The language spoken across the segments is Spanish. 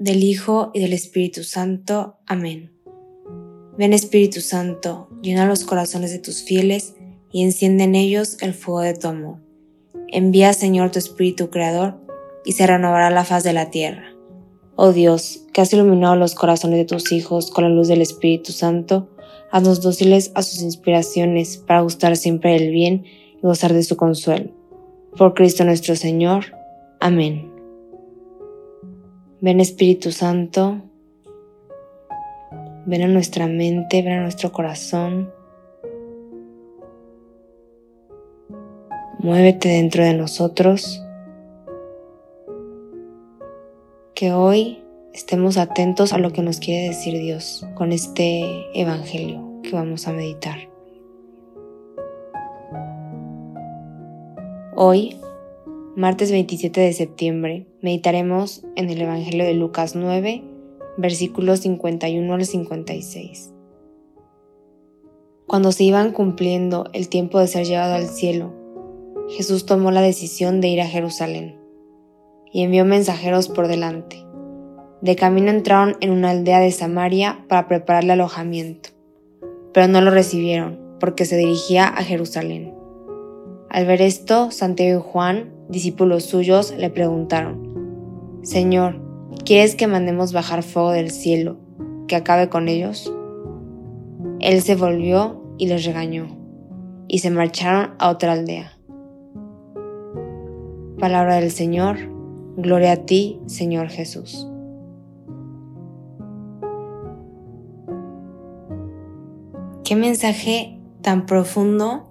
del Hijo y del Espíritu Santo. Amén. Ven Espíritu Santo, llena los corazones de tus fieles y enciende en ellos el fuego de tu amor. Envía Señor tu Espíritu Creador y se renovará la faz de la tierra. Oh Dios, que has iluminado los corazones de tus hijos con la luz del Espíritu Santo, haznos dóciles a sus inspiraciones para gustar siempre del bien y gozar de su consuelo. Por Cristo nuestro Señor. Amén. Ven Espíritu Santo, ven a nuestra mente, ven a nuestro corazón. Muévete dentro de nosotros. Que hoy estemos atentos a lo que nos quiere decir Dios con este Evangelio que vamos a meditar. Hoy Martes 27 de septiembre, meditaremos en el Evangelio de Lucas 9, versículos 51 al 56. Cuando se iban cumpliendo el tiempo de ser llevado al cielo, Jesús tomó la decisión de ir a Jerusalén y envió mensajeros por delante. De camino entraron en una aldea de Samaria para prepararle alojamiento, pero no lo recibieron porque se dirigía a Jerusalén. Al ver esto, Santiago y Juan discípulos suyos le preguntaron, Señor, ¿quieres que mandemos bajar fuego del cielo, que acabe con ellos? Él se volvió y les regañó, y se marcharon a otra aldea. Palabra del Señor, gloria a ti, Señor Jesús. ¿Qué mensaje tan profundo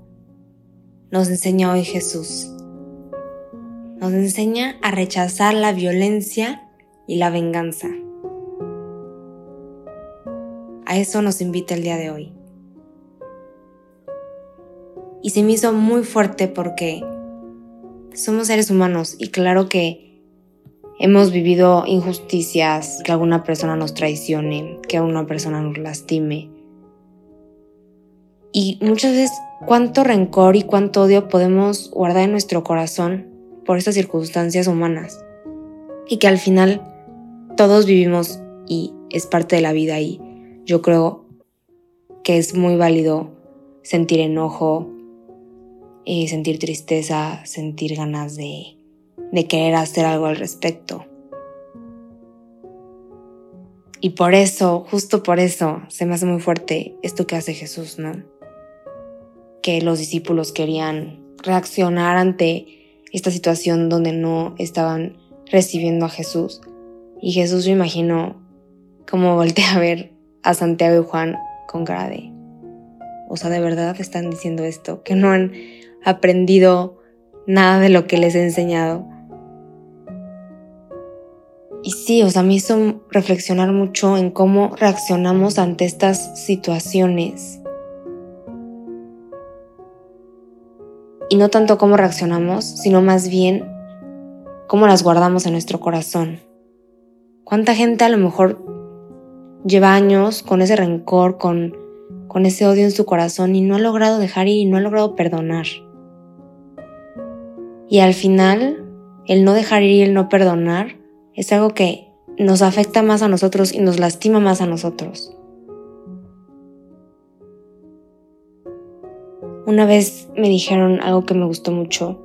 nos enseña hoy Jesús? Nos enseña a rechazar la violencia y la venganza. A eso nos invita el día de hoy. Y se me hizo muy fuerte porque somos seres humanos y claro que hemos vivido injusticias, que alguna persona nos traicione, que una persona nos lastime. Y muchas veces cuánto rencor y cuánto odio podemos guardar en nuestro corazón por estas circunstancias humanas y que al final todos vivimos y es parte de la vida y yo creo que es muy válido sentir enojo, y sentir tristeza, sentir ganas de, de querer hacer algo al respecto. Y por eso, justo por eso, se me hace muy fuerte esto que hace Jesús, ¿no? Que los discípulos querían reaccionar ante esta situación donde no estaban recibiendo a Jesús. Y Jesús me imagino como voltea a ver a Santiago y Juan con cara o sea, de verdad están diciendo esto, que no han aprendido nada de lo que les he enseñado. Y sí, o sea, me hizo reflexionar mucho en cómo reaccionamos ante estas situaciones y no tanto cómo reaccionamos, sino más bien cómo las guardamos en nuestro corazón. ¿Cuánta gente a lo mejor lleva años con ese rencor, con, con ese odio en su corazón y no ha logrado dejar ir y no ha logrado perdonar? Y al final, el no dejar ir y el no perdonar es algo que nos afecta más a nosotros y nos lastima más a nosotros. Una vez me dijeron algo que me gustó mucho,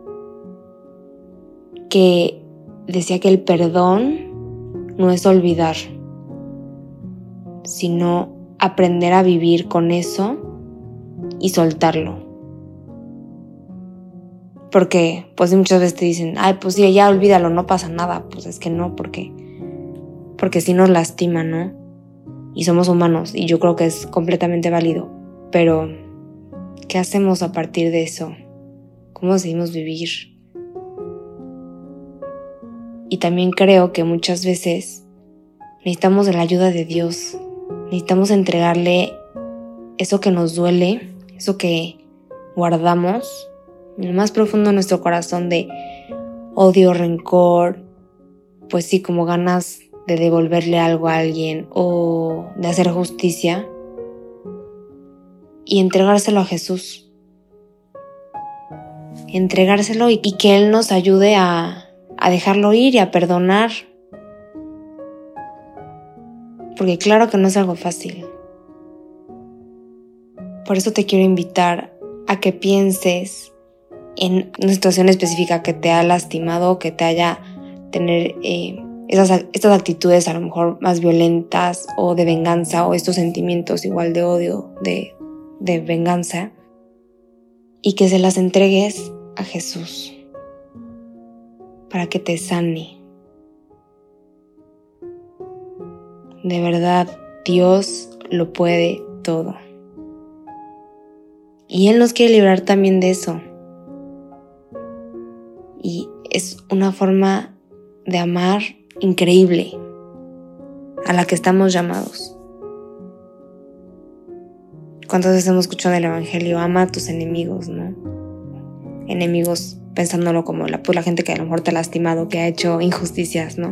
que decía que el perdón no es olvidar, sino aprender a vivir con eso y soltarlo. Porque pues muchas veces te dicen, ay, pues sí, ya olvídalo, no pasa nada. Pues es que no, porque, porque sí nos lastima, ¿no? Y somos humanos y yo creo que es completamente válido. Pero ¿Qué hacemos a partir de eso? ¿Cómo decidimos vivir? Y también creo que muchas veces necesitamos de la ayuda de Dios. Necesitamos entregarle eso que nos duele, eso que guardamos en lo más profundo de nuestro corazón de odio, rencor, pues sí, como ganas de devolverle algo a alguien o de hacer justicia y entregárselo a Jesús. Entregárselo y, que Él nos ayude a, a dejarlo ir y a perdonar. Porque claro que no es algo fácil. Por eso te quiero invitar a que pienses en una situación específica que te ha lastimado, que te haya tener eh, esas, estas actitudes a lo mejor más violentas o de venganza o estos sentimientos igual de odio, de, de venganza, y que se las entregues a Jesús para que te sane. De verdad, Dios lo puede todo. Y Él nos quiere librar también de eso. Y es una forma de amar increíble a la que estamos llamados. ¿Cuántas veces hemos escuchado el Evangelio? Ama a tus enemigos, ¿no? Enemigos pensándolo como la, pues, la gente que a lo mejor te ha lastimado, que ha hecho injusticias, ¿no?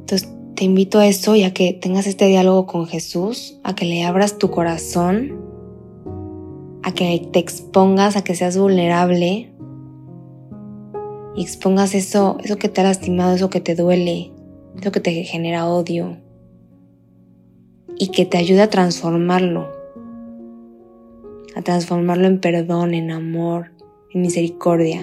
Entonces te invito a eso y a que tengas este diálogo con Jesús, a que le abras tu corazón, a que te expongas, a que seas vulnerable y expongas eso, eso que te ha lastimado, eso que te duele, eso que te genera odio y que te ayude a transformarlo, a transformarlo en perdón, en amor, en misericordia.